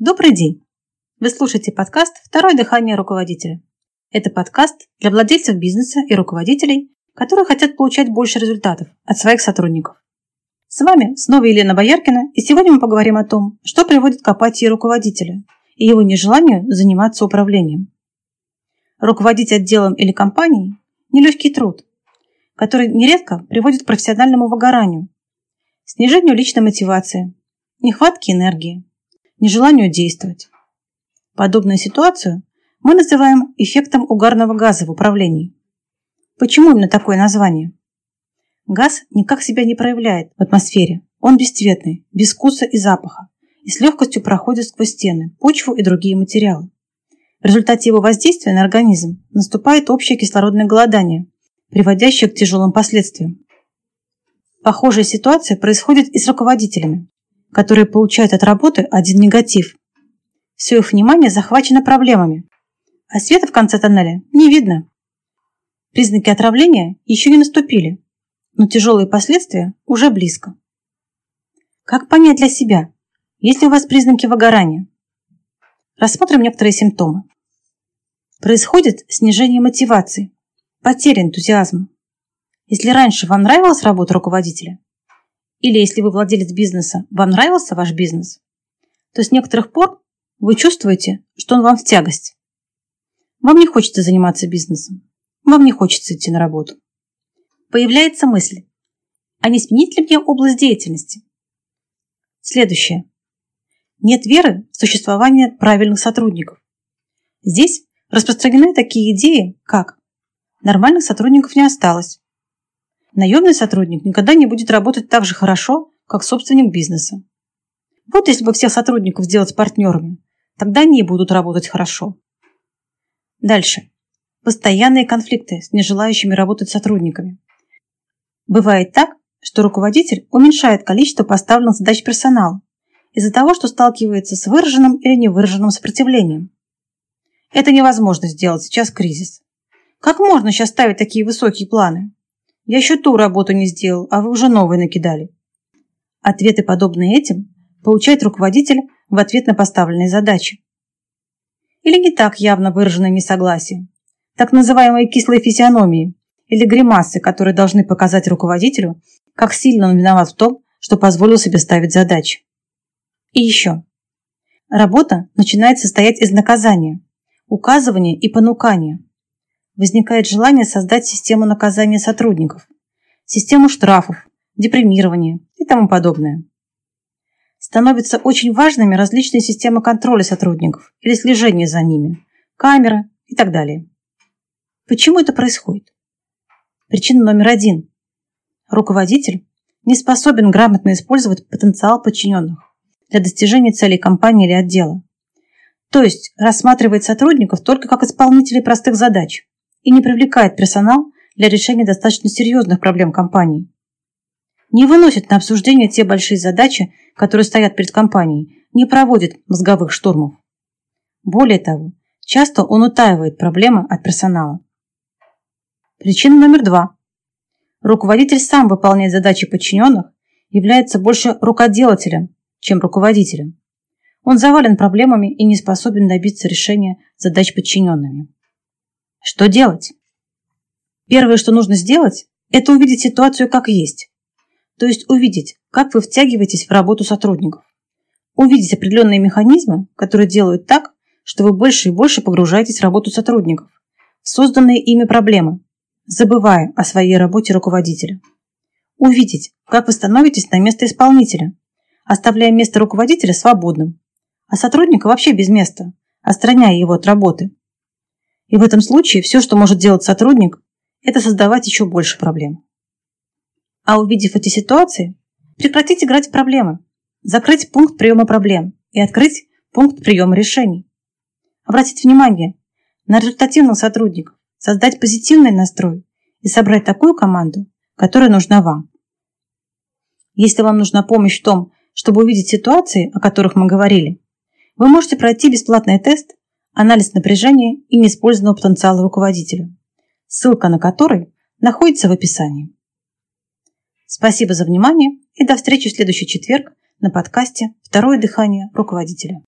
Добрый день! Вы слушаете подкаст «Второе дыхание руководителя». Это подкаст для владельцев бизнеса и руководителей, которые хотят получать больше результатов от своих сотрудников. С вами снова Елена Бояркина, и сегодня мы поговорим о том, что приводит к апатии руководителя и его нежеланию заниматься управлением. Руководить отделом или компанией – нелегкий труд, который нередко приводит к профессиональному выгоранию, снижению личной мотивации, нехватке энергии, нежеланию действовать. Подобную ситуацию мы называем эффектом угарного газа в управлении. Почему именно такое название? Газ никак себя не проявляет в атмосфере. Он бесцветный, без вкуса и запаха, и с легкостью проходит сквозь стены, почву и другие материалы. В результате его воздействия на организм наступает общее кислородное голодание, приводящее к тяжелым последствиям. Похожая ситуация происходит и с руководителями, которые получают от работы один негатив. Все их внимание захвачено проблемами, а света в конце тоннеля не видно. Признаки отравления еще не наступили, но тяжелые последствия уже близко. Как понять для себя, есть ли у вас признаки выгорания? Рассмотрим некоторые симптомы. Происходит снижение мотивации, потеря энтузиазма. Если раньше вам нравилась работа руководителя, или если вы владелец бизнеса, вам нравился ваш бизнес, то с некоторых пор вы чувствуете, что он вам в тягость. Вам не хочется заниматься бизнесом. Вам не хочется идти на работу. Появляется мысль, а не сменить ли мне область деятельности? Следующее. Нет веры в существование правильных сотрудников. Здесь распространены такие идеи, как нормальных сотрудников не осталось, Наемный сотрудник никогда не будет работать так же хорошо, как собственник бизнеса. Вот если бы всех сотрудников сделать партнерами, тогда они и будут работать хорошо. Дальше. Постоянные конфликты с нежелающими работать сотрудниками. Бывает так, что руководитель уменьшает количество поставленных задач персонала из-за того, что сталкивается с выраженным или невыраженным сопротивлением. Это невозможно сделать сейчас кризис. Как можно сейчас ставить такие высокие планы? Я еще ту работу не сделал, а вы уже новые накидали. Ответы, подобные этим, получает руководитель в ответ на поставленные задачи. Или не так явно выраженное несогласие. Так называемые кислые физиономии или гримасы, которые должны показать руководителю, как сильно он виноват в том, что позволил себе ставить задачи. И еще. Работа начинает состоять из наказания, указывания и понукания – возникает желание создать систему наказания сотрудников, систему штрафов, депримирования и тому подобное. Становятся очень важными различные системы контроля сотрудников или слежения за ними, камеры и так далее. Почему это происходит? Причина номер один. Руководитель не способен грамотно использовать потенциал подчиненных для достижения целей компании или отдела. То есть рассматривает сотрудников только как исполнителей простых задач, и не привлекает персонал для решения достаточно серьезных проблем компании. Не выносит на обсуждение те большие задачи, которые стоят перед компанией, не проводит мозговых штурмов. Более того, часто он утаивает проблемы от персонала. Причина номер два. Руководитель сам выполняет задачи подчиненных, является больше рукоделателем, чем руководителем. Он завален проблемами и не способен добиться решения задач подчиненными. Что делать? Первое, что нужно сделать, это увидеть ситуацию как есть. То есть увидеть, как вы втягиваетесь в работу сотрудников. Увидеть определенные механизмы, которые делают так, что вы больше и больше погружаетесь в работу сотрудников, созданные ими проблемы, забывая о своей работе руководителя. Увидеть, как вы становитесь на место исполнителя, оставляя место руководителя свободным, а сотрудника вообще без места, отстраняя его от работы. И в этом случае все, что может делать сотрудник, это создавать еще больше проблем. А увидев эти ситуации, прекратить играть в проблемы, закрыть пункт приема проблем и открыть пункт приема решений. Обратить внимание на результативных сотрудников, создать позитивный настрой и собрать такую команду, которая нужна вам. Если вам нужна помощь в том, чтобы увидеть ситуации, о которых мы говорили, вы можете пройти бесплатный тест анализ напряжения и неиспользованного потенциала руководителя, ссылка на который находится в описании. Спасибо за внимание и до встречи в следующий четверг на подкасте «Второе дыхание руководителя».